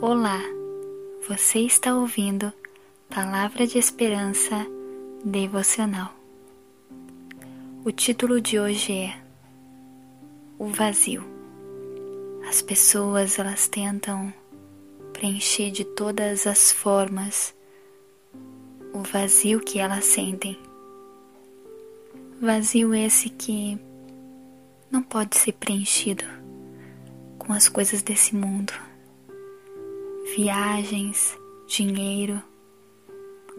Olá, você está ouvindo Palavra de Esperança Devocional. O título de hoje é O Vazio. As pessoas elas tentam preencher de todas as formas o vazio que elas sentem. Vazio esse que não pode ser preenchido com as coisas desse mundo viagens, dinheiro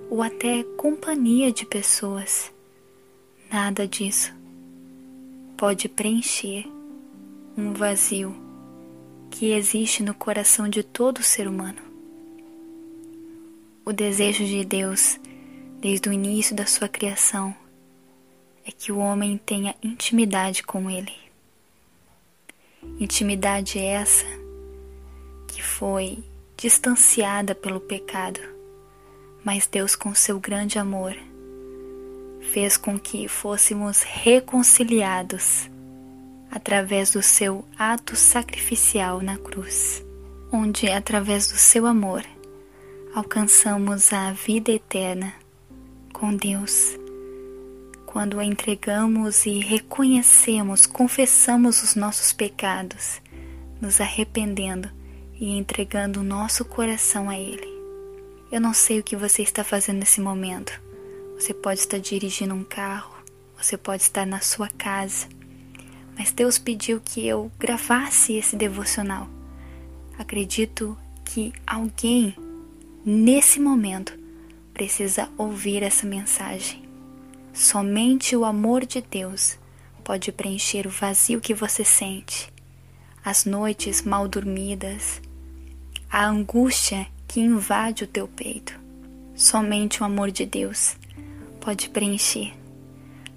ou até companhia de pessoas. Nada disso pode preencher um vazio que existe no coração de todo ser humano. O desejo de Deus, desde o início da sua criação, é que o homem tenha intimidade com Ele. Intimidade essa que foi distanciada pelo pecado, mas Deus, com seu grande amor, fez com que fôssemos reconciliados através do seu ato sacrificial na cruz, onde, através do seu amor, alcançamos a vida eterna com Deus. Quando entregamos e reconhecemos, confessamos os nossos pecados, nos arrependendo e entregando o nosso coração a Ele. Eu não sei o que você está fazendo nesse momento. Você pode estar dirigindo um carro, você pode estar na sua casa, mas Deus pediu que eu gravasse esse devocional. Acredito que alguém nesse momento precisa ouvir essa mensagem. Somente o amor de Deus pode preencher o vazio que você sente, as noites mal dormidas, a angústia que invade o teu peito. Somente o amor de Deus pode preencher.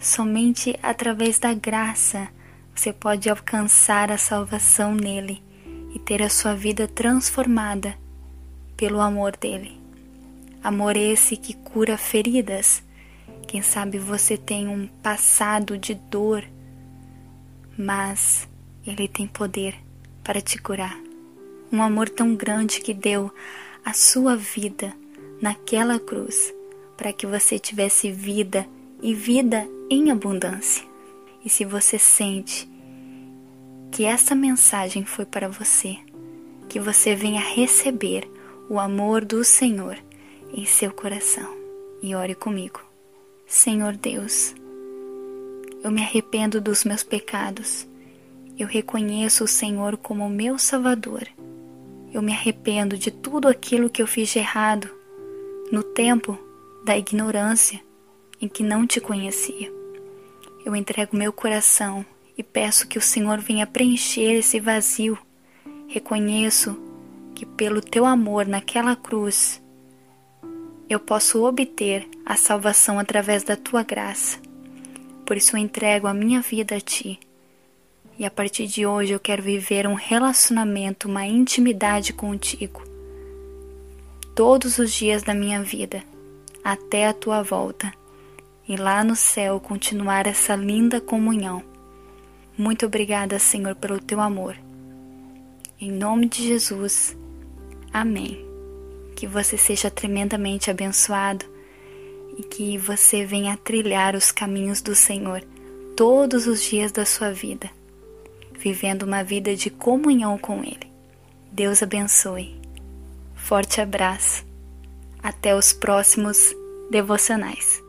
Somente através da graça você pode alcançar a salvação nele e ter a sua vida transformada pelo amor dele. Amor esse que cura feridas. Quem sabe você tem um passado de dor, mas ele tem poder para te curar um amor tão grande que deu a sua vida naquela cruz para que você tivesse vida e vida em abundância. E se você sente que essa mensagem foi para você, que você venha receber o amor do Senhor em seu coração. E ore comigo. Senhor Deus, eu me arrependo dos meus pecados. Eu reconheço o Senhor como meu Salvador eu me arrependo de tudo aquilo que eu fiz de errado no tempo da ignorância em que não te conhecia. Eu entrego meu coração e peço que o Senhor venha preencher esse vazio. Reconheço que pelo teu amor naquela cruz eu posso obter a salvação através da tua graça. Por isso eu entrego a minha vida a ti e a partir de hoje eu quero viver um relacionamento, uma intimidade contigo. Todos os dias da minha vida, até a tua volta. E lá no céu continuar essa linda comunhão. Muito obrigada, Senhor, pelo teu amor. Em nome de Jesus. Amém. Que você seja tremendamente abençoado e que você venha trilhar os caminhos do Senhor todos os dias da sua vida vivendo uma vida de comunhão com Ele. Deus abençoe. Forte abraço. Até os próximos devocionais.